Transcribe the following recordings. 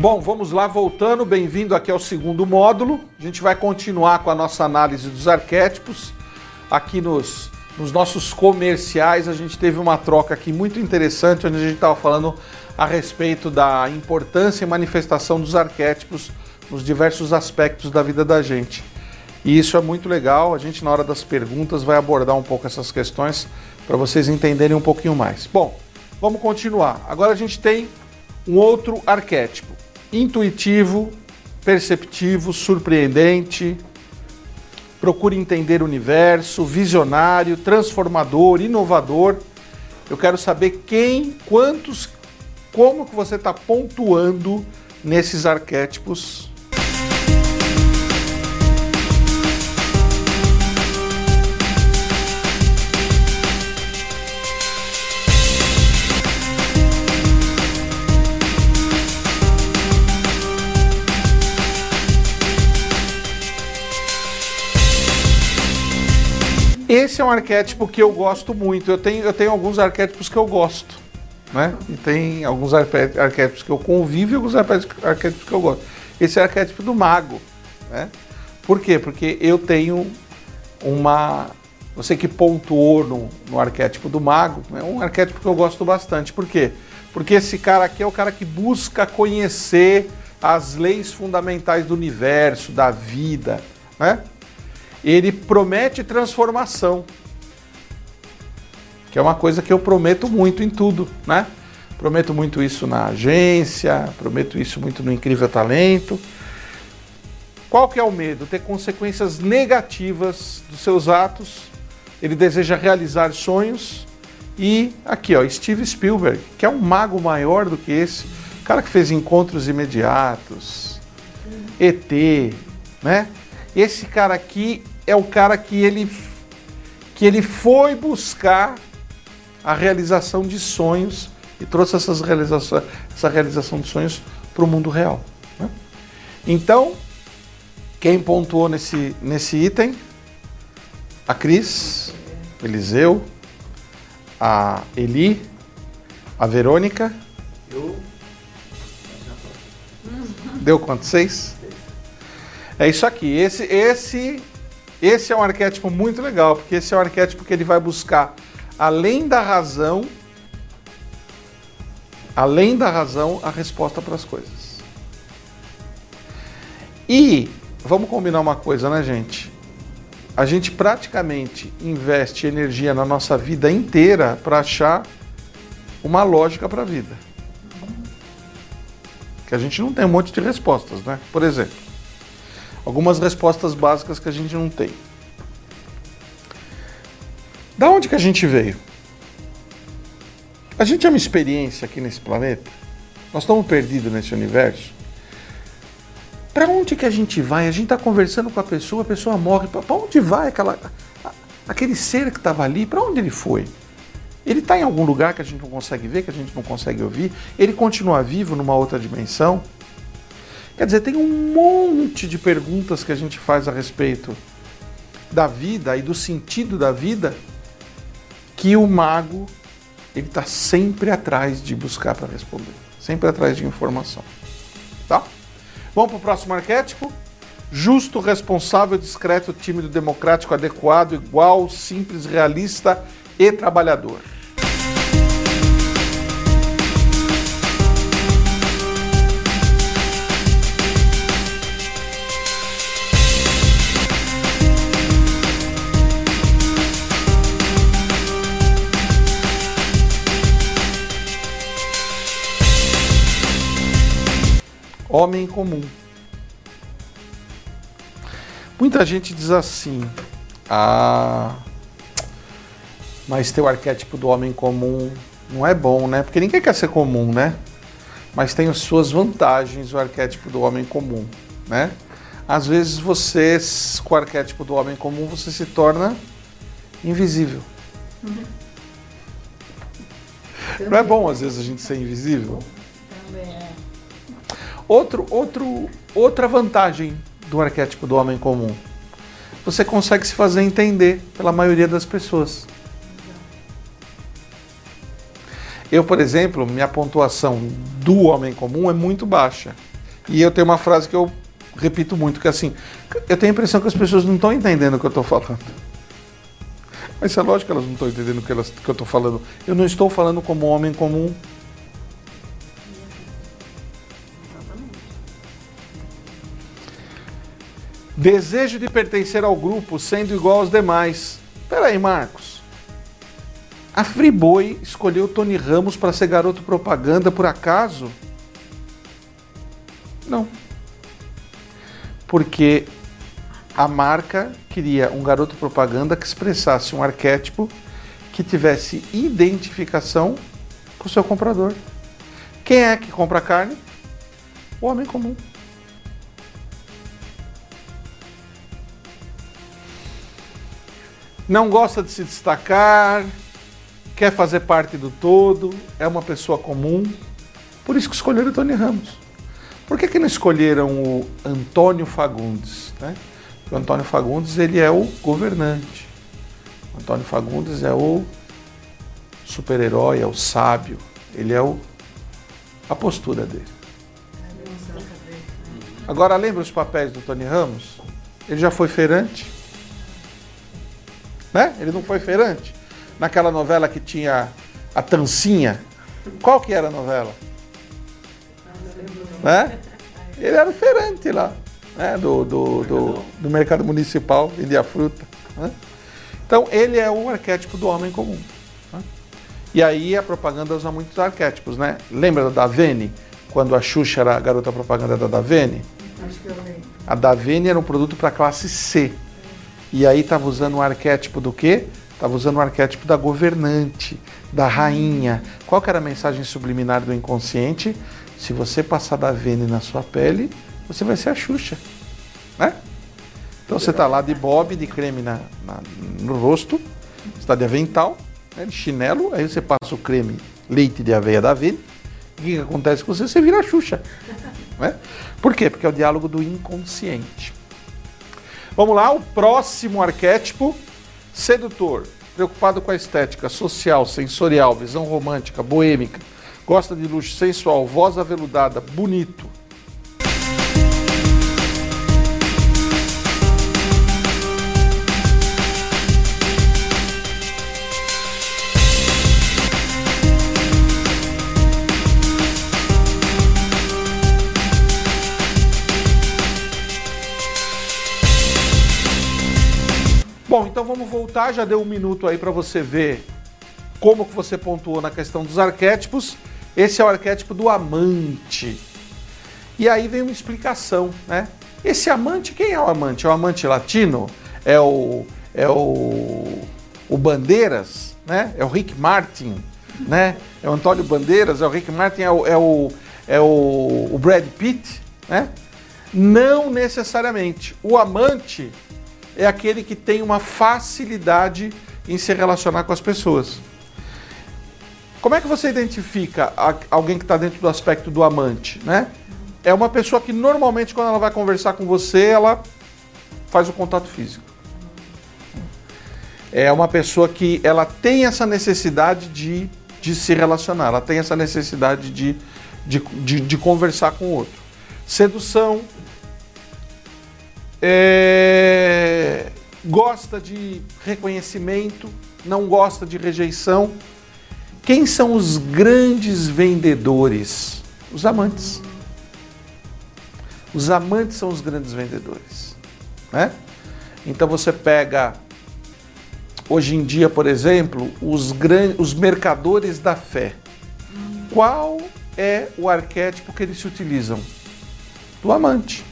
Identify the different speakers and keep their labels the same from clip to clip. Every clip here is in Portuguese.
Speaker 1: Bom, vamos lá, voltando, bem-vindo aqui ao segundo módulo. A gente vai continuar com a nossa análise dos arquétipos. Aqui nos, nos nossos comerciais, a gente teve uma troca aqui muito interessante, onde a gente estava falando a respeito da importância e manifestação dos arquétipos nos diversos aspectos da vida da gente. E isso é muito legal. A gente, na hora das perguntas, vai abordar um pouco essas questões para vocês entenderem um pouquinho mais. Bom, vamos continuar. Agora a gente tem um outro arquétipo: intuitivo, perceptivo, surpreendente. Procure entender o universo, visionário, transformador, inovador. Eu quero saber quem, quantos, como que você está pontuando nesses arquétipos Esse é um arquétipo que eu gosto muito. Eu tenho, eu tenho alguns arquétipos que eu gosto. Né? E tem alguns arquétipos que eu convivo e alguns arquétipos que eu gosto. Esse é o arquétipo do mago. Né? Por quê? Porque eu tenho uma. Você que pontuou no, no arquétipo do mago, é um arquétipo que eu gosto bastante. Por quê? Porque esse cara aqui é o cara que busca conhecer as leis fundamentais do universo, da vida, né? Ele promete transformação. Que é uma coisa que eu prometo muito em tudo, né? Prometo muito isso na agência, prometo isso muito no Incrível Talento. Qual que é o medo? Ter consequências negativas dos seus atos. Ele deseja realizar sonhos. E aqui, ó, Steve Spielberg, que é um mago maior do que esse, cara que fez encontros imediatos, ET, né? Esse cara aqui é o cara que ele, que ele foi buscar a realização de sonhos e trouxe essas realização, essa realização de sonhos para o mundo real. Né? Então, quem pontuou nesse, nesse item? A Cris, Eliseu, a Eli, a Verônica. Eu. Deu quanto? Seis? É isso aqui. Esse, esse, esse é um arquétipo muito legal, porque esse é um arquétipo que ele vai buscar além da razão, além da razão, a resposta para as coisas. E vamos combinar uma coisa, né, gente? A gente praticamente investe energia na nossa vida inteira para achar uma lógica para a vida. Que a gente não tem um monte de respostas, né? Por exemplo, algumas respostas básicas que a gente não tem. Da onde que a gente veio? A gente é uma experiência aqui nesse planeta? Nós estamos perdidos nesse universo? Para onde que a gente vai? A gente está conversando com a pessoa, a pessoa morre. Para onde vai aquela, aquele ser que estava ali? Para onde ele foi? Ele está em algum lugar que a gente não consegue ver, que a gente não consegue ouvir? Ele continua vivo numa outra dimensão? Quer dizer, tem um monte de perguntas que a gente faz a respeito da vida e do sentido da vida que o mago ele está sempre atrás de buscar para responder, sempre atrás de informação. Tá? Vamos para o próximo arquétipo? Justo, responsável, discreto, tímido, democrático, adequado, igual, simples, realista e trabalhador. Homem comum. Muita gente diz assim: ah, mas ter o arquétipo do homem comum não é bom, né? Porque ninguém quer ser comum, né? Mas tem as suas vantagens o arquétipo do homem comum, né? Às vezes você, com o arquétipo do homem comum, você se torna invisível. Uhum. Não é bom às vezes a gente ser invisível? Também é. Outro, outro, outra vantagem do arquétipo do homem comum. Você consegue se fazer entender pela maioria das pessoas. Eu, por exemplo, minha pontuação do homem comum é muito baixa. E eu tenho uma frase que eu repito muito, que é assim, eu tenho a impressão que as pessoas não estão entendendo o que eu estou falando. Mas é lógico que elas não estão entendendo o que, elas, que eu estou falando. Eu não estou falando como homem comum. Desejo de pertencer ao grupo sendo igual aos demais. Peraí, Marcos. A Friboi escolheu Tony Ramos para ser garoto propaganda por acaso? Não. Porque a marca queria um garoto propaganda que expressasse um arquétipo que tivesse identificação com o seu comprador. Quem é que compra carne? O homem comum. Não gosta de se destacar, quer fazer parte do todo, é uma pessoa comum. Por isso que escolheram o Tony Ramos. Por que, que não escolheram o Antônio Fagundes? Né? O Antônio Fagundes ele é o governante. O Antônio Fagundes é o super-herói, é o sábio. Ele é o, a postura dele. Agora lembra os papéis do Tony Ramos? Ele já foi feirante. Né? Ele não foi feirante? Naquela novela que tinha a Tancinha. Qual que era a novela? Né? Ele era feirante lá, né? do, do, do, do mercado municipal, vendia fruta. Né? Então, ele é o arquétipo do homem comum. Né? E aí a propaganda usa muitos arquétipos, né? Lembra da Davene? Quando a Xuxa era a garota propaganda da Davene? Acho que eu lembro. A Davene era um produto para classe C. E aí estava usando o arquétipo do quê? Estava usando o arquétipo da governante, da rainha. Qual que era a mensagem subliminar do inconsciente? Se você passar da Vene na sua pele, você vai ser a Xuxa. Né? Então você está lá de bob, de creme na, na no rosto, está de avental, né, de chinelo, aí você passa o creme leite de aveia da Vene. O que, que acontece com você? Você vira a Xuxa. Né? Por quê? Porque é o diálogo do inconsciente. Vamos lá, o próximo arquétipo, sedutor, preocupado com a estética social, sensorial, visão romântica, boêmica, gosta de luxo sensual, voz aveludada, bonito, voltar, já deu um minuto aí para você ver como que você pontuou na questão dos arquétipos. Esse é o arquétipo do amante. E aí vem uma explicação, né? Esse amante, quem é o amante? É o amante latino? É o é o, o Bandeiras, né? É o Rick Martin, né? É o Antônio Bandeiras, é o Rick Martin, é o, é o, é o, o Brad Pitt, né? Não necessariamente. O amante é aquele que tem uma facilidade em se relacionar com as pessoas. Como é que você identifica alguém que está dentro do aspecto do amante, né? É uma pessoa que normalmente quando ela vai conversar com você, ela faz o contato físico. É uma pessoa que ela tem essa necessidade de, de se relacionar, ela tem essa necessidade de, de, de, de conversar com o outro. Sedução, é, gosta de reconhecimento, não gosta de rejeição. Quem são os grandes vendedores? Os amantes. Os amantes são os grandes vendedores. Né? Então você pega, hoje em dia, por exemplo, os, grandes, os mercadores da fé. Qual é o arquétipo que eles se utilizam? Do amante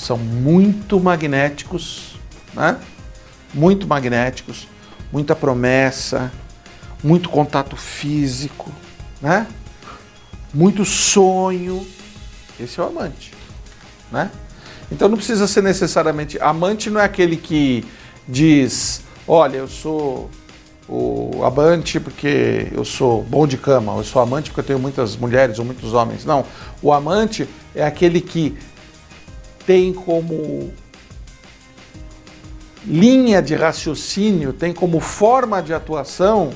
Speaker 1: são muito magnéticos, né? muito magnéticos, muita promessa, muito contato físico, né? muito sonho. Esse é o amante. Né? Então não precisa ser necessariamente. Amante não é aquele que diz: olha, eu sou o amante porque eu sou bom de cama, eu sou amante porque eu tenho muitas mulheres ou muitos homens. Não. O amante é aquele que tem como linha de raciocínio, tem como forma de atuação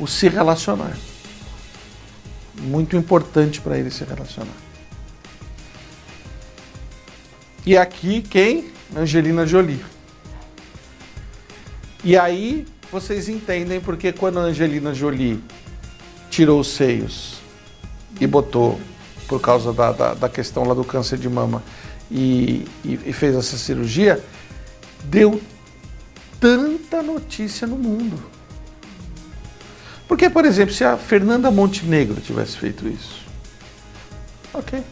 Speaker 1: o se relacionar. Muito importante para ele se relacionar. E aqui quem? Angelina Jolie. E aí vocês entendem porque quando a Angelina Jolie tirou os seios e botou por causa da, da, da questão lá do câncer de mama e, e, e fez essa cirurgia, deu tanta notícia no mundo. Porque, por exemplo, se a Fernanda Montenegro tivesse feito isso, ok.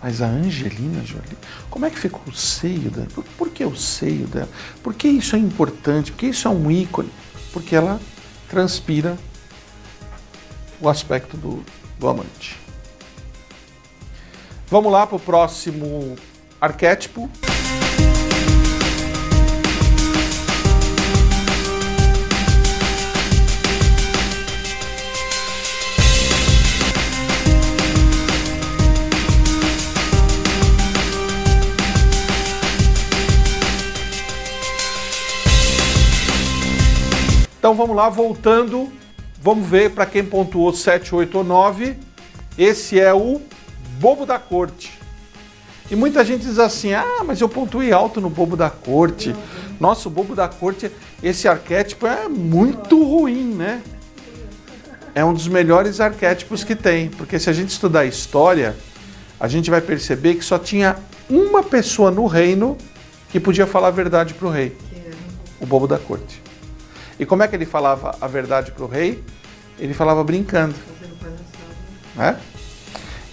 Speaker 1: Mas a Angelina Jolie, como é que ficou o seio dela? Por, por, que o seio dela? Por que isso é importante? Por que isso é um ícone? Porque ela transpira o aspecto do, do amante. Vamos lá para o próximo arquétipo. Então vamos lá, voltando, vamos ver para quem pontuou 7, 8 ou 9. Esse é o bobo da corte. E muita gente diz assim: ah, mas eu pontuei alto no bobo da corte. Nossa, o bobo da corte, esse arquétipo é muito ruim, né? É um dos melhores arquétipos que tem, porque se a gente estudar história, a gente vai perceber que só tinha uma pessoa no reino que podia falar a verdade para o rei: o bobo da corte. E como é que ele falava a verdade para o rei? Ele falava brincando. Né?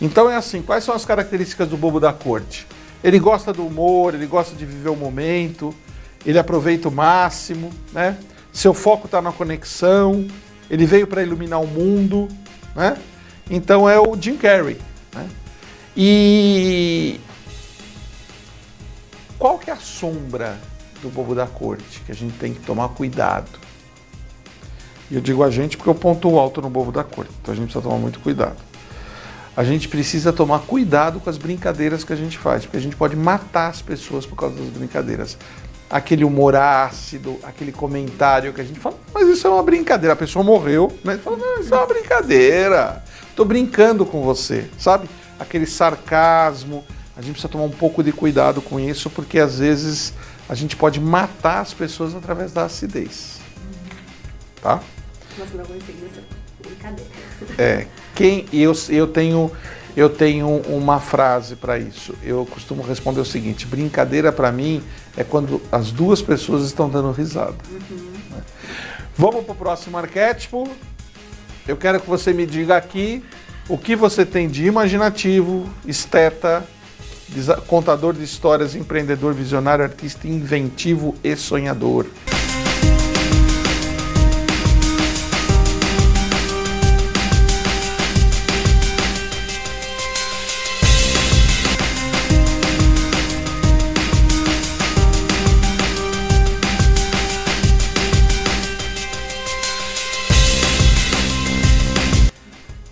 Speaker 1: Então é assim, quais são as características do bobo da corte? Ele gosta do humor, ele gosta de viver o momento, ele aproveita o máximo, né? Seu foco está na conexão, ele veio para iluminar o mundo, né? Então é o Jim Carrey. Né? E qual que é a sombra do bobo da corte que a gente tem que tomar cuidado? E eu digo a gente porque eu ponto alto no bobo da corte, então a gente precisa tomar muito cuidado a gente precisa tomar cuidado com as brincadeiras que a gente faz, porque a gente pode matar as pessoas por causa das brincadeiras. Aquele humor ácido, aquele comentário que a gente fala, mas isso é uma brincadeira, a pessoa morreu, né? Fala, não, isso é uma brincadeira, tô brincando com você, sabe? Aquele sarcasmo, a gente precisa tomar um pouco de cuidado com isso, porque às vezes a gente pode matar as pessoas através da acidez. Tá? Nossa, não brincadeira. É, quem eu, eu tenho eu tenho uma frase para isso. Eu costumo responder o seguinte: brincadeira para mim é quando as duas pessoas estão dando risada. Uhum. Vamos para o próximo arquétipo. Eu quero que você me diga aqui o que você tem de imaginativo, esteta, contador de histórias, empreendedor, visionário, artista inventivo e sonhador.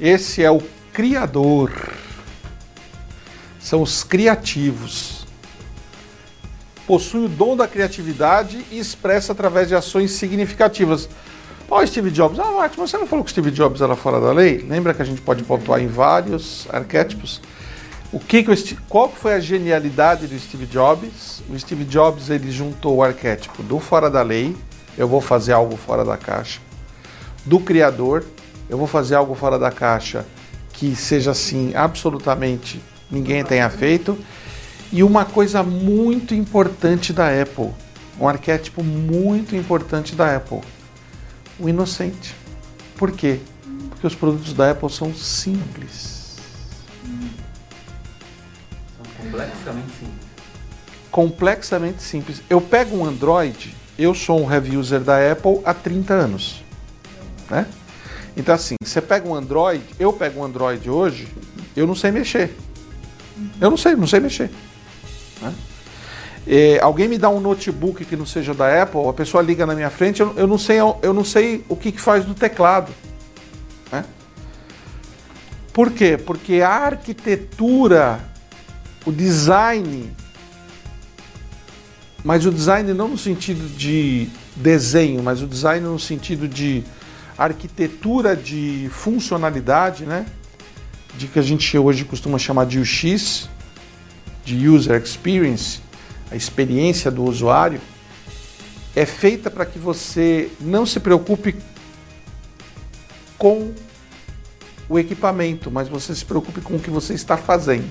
Speaker 1: Esse é o Criador. São os criativos. Possui o dom da criatividade e expressa através de ações significativas. Olha Steve Jobs. Ah, Martin, você não falou que Steve Jobs era fora da lei? Lembra que a gente pode pontuar em vários arquétipos? O que, que o, qual foi a genialidade do Steve Jobs? O Steve Jobs ele juntou o arquétipo do fora da lei, eu vou fazer algo fora da caixa, do criador eu vou fazer algo fora da caixa que seja assim, absolutamente ninguém tenha feito. E uma coisa muito importante da Apple, um arquétipo muito importante da Apple, o inocente. Por quê? Porque os produtos da Apple são simples.
Speaker 2: São complexamente simples.
Speaker 1: Complexamente simples. Eu pego um Android, eu sou um heavy user da Apple há 30 anos. Né? Então, assim, você pega um Android, eu pego um Android hoje, eu não sei mexer. Eu não sei, não sei mexer. Né? É, alguém me dá um notebook que não seja da Apple, a pessoa liga na minha frente, eu, eu não, sei, eu não sei o que, que faz no teclado. Né? Por quê? Porque a arquitetura, o design, mas o design não no sentido de desenho, mas o design no sentido de arquitetura de funcionalidade, né? De que a gente hoje costuma chamar de UX, de user experience, a experiência do usuário, é feita para que você não se preocupe com o equipamento, mas você se preocupe com o que você está fazendo.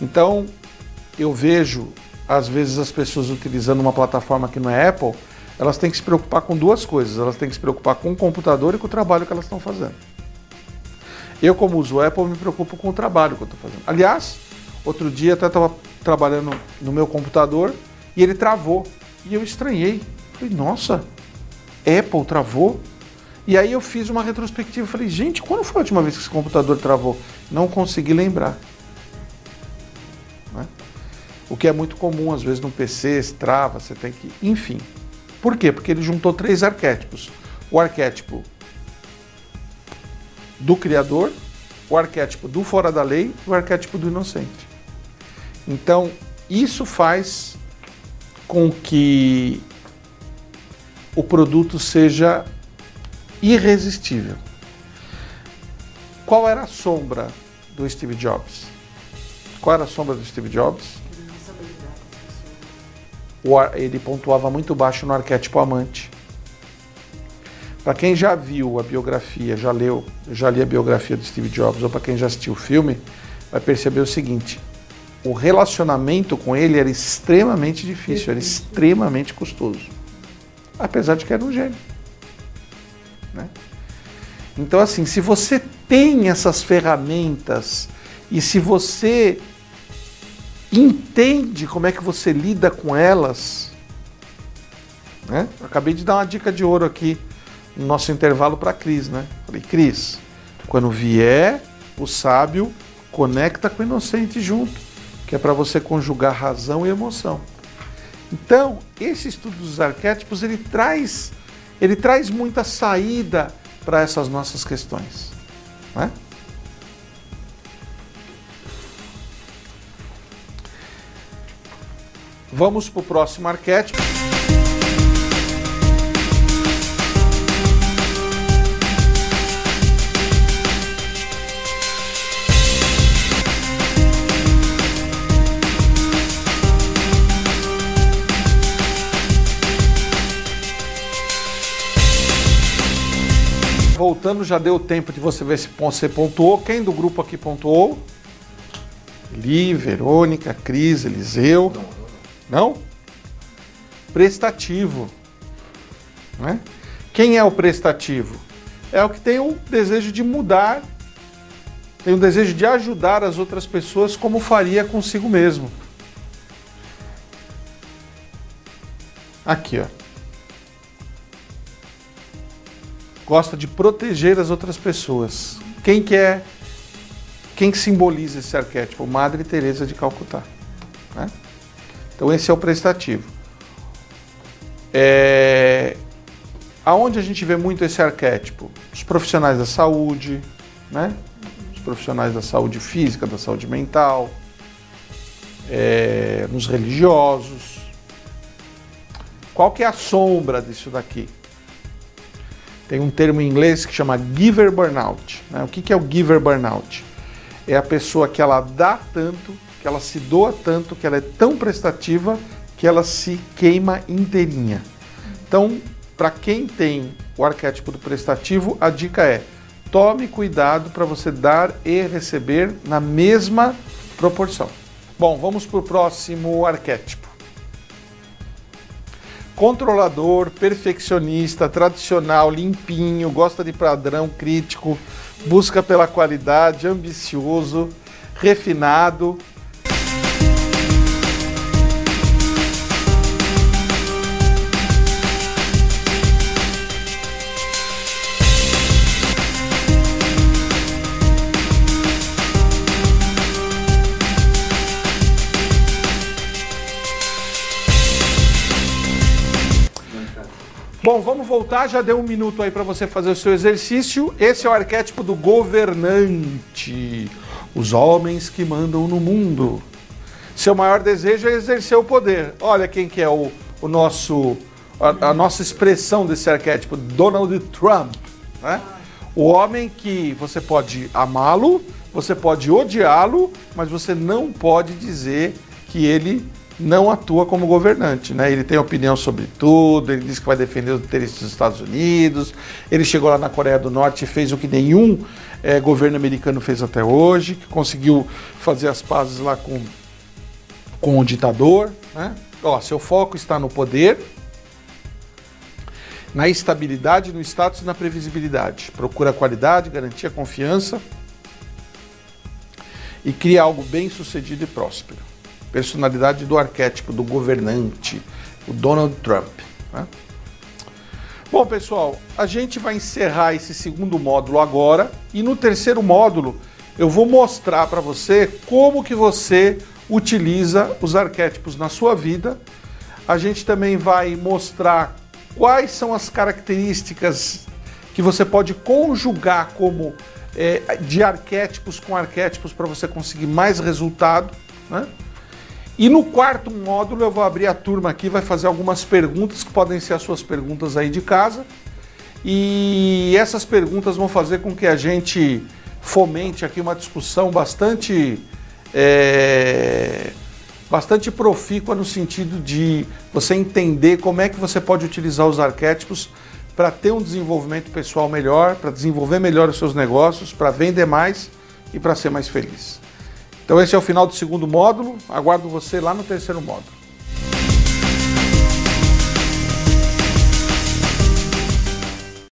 Speaker 1: Então, eu vejo às vezes as pessoas utilizando uma plataforma que não é Apple, elas têm que se preocupar com duas coisas. Elas têm que se preocupar com o computador e com o trabalho que elas estão fazendo. Eu, como uso Apple, me preocupo com o trabalho que eu estou fazendo. Aliás, outro dia até estava trabalhando no meu computador e ele travou. E eu estranhei. Falei, nossa, Apple travou? E aí eu fiz uma retrospectiva. Falei, gente, quando foi a última vez que esse computador travou? Não consegui lembrar. Né? O que é muito comum, às vezes no PC, trava, você tem que. Enfim. Por quê? Porque ele juntou três arquétipos: o arquétipo do Criador, o arquétipo do fora da lei o arquétipo do inocente. Então, isso faz com que o produto seja irresistível. Qual era a sombra do Steve Jobs? Qual era a sombra do Steve Jobs? Ele pontuava muito baixo no arquétipo amante. Para quem já viu a biografia, já leu, já li a biografia do Steve Jobs, ou para quem já assistiu o filme, vai perceber o seguinte: o relacionamento com ele era extremamente difícil, era extremamente custoso. Apesar de que era um gênio. Né? Então, assim, se você tem essas ferramentas e se você entende como é que você lida com elas. Né? Acabei de dar uma dica de ouro aqui no nosso intervalo para Cris, né? Falei, Cris, quando vier o sábio, conecta com o inocente junto, que é para você conjugar razão e emoção. Então, esse estudo dos arquétipos, ele traz, ele traz muita saída para essas nossas questões. Né? Vamos para o próximo arquétipo. Voltando, já deu tempo de você ver se você pontuou. Quem do grupo aqui pontuou? Li, Verônica, Cris, Eliseu. Não? Prestativo. Né? Quem é o prestativo? É o que tem o desejo de mudar, tem o desejo de ajudar as outras pessoas como faria consigo mesmo. Aqui, ó. Gosta de proteger as outras pessoas. Quem que é? Quem que simboliza esse arquétipo? Madre Teresa de Calcutá. Né? Então esse é o prestativo. É... Aonde a gente vê muito esse arquétipo? Os profissionais da saúde, né? Os profissionais da saúde física, da saúde mental, é... nos religiosos. Qual que é a sombra disso daqui? Tem um termo em inglês que chama giver burnout. Né? O que, que é o giver burnout? É a pessoa que ela dá tanto que ela se doa tanto, que ela é tão prestativa, que ela se queima inteirinha. Então, para quem tem o arquétipo do prestativo, a dica é: tome cuidado para você dar e receber na mesma proporção. Bom, vamos para o próximo arquétipo. Controlador, perfeccionista, tradicional, limpinho, gosta de padrão crítico, busca pela qualidade, ambicioso, refinado, Bom, vamos voltar, já deu um minuto aí para você fazer o seu exercício. Esse é o arquétipo do governante, os homens que mandam no mundo. Seu maior desejo é exercer o poder. Olha quem que é o, o nosso, a, a nossa expressão desse arquétipo, Donald Trump. Né? O homem que você pode amá-lo, você pode odiá-lo, mas você não pode dizer que ele não atua como governante, né? Ele tem opinião sobre tudo, ele diz que vai defender os interesses dos Estados Unidos, ele chegou lá na Coreia do Norte e fez o que nenhum é, governo americano fez até hoje, que conseguiu fazer as pazes lá com, com o ditador, né? Ó, seu foco está no poder, na estabilidade, no status e na previsibilidade. Procura qualidade, garantia confiança e cria algo bem sucedido e próspero. Personalidade do arquétipo do governante, o Donald Trump. Né? Bom, pessoal, a gente vai encerrar esse segundo módulo agora e no terceiro módulo eu vou mostrar para você como que você utiliza os arquétipos na sua vida. A gente também vai mostrar quais são as características que você pode conjugar como é, de arquétipos com arquétipos para você conseguir mais resultado. Né? E no quarto módulo eu vou abrir a turma aqui, vai fazer algumas perguntas que podem ser as suas perguntas aí de casa. E essas perguntas vão fazer com que a gente fomente aqui uma discussão bastante é, bastante profícua no sentido de você entender como é que você pode utilizar os arquétipos para ter um desenvolvimento pessoal melhor, para desenvolver melhor os seus negócios, para vender mais e para ser mais feliz. Então esse é o final do segundo módulo. Aguardo você lá no terceiro módulo.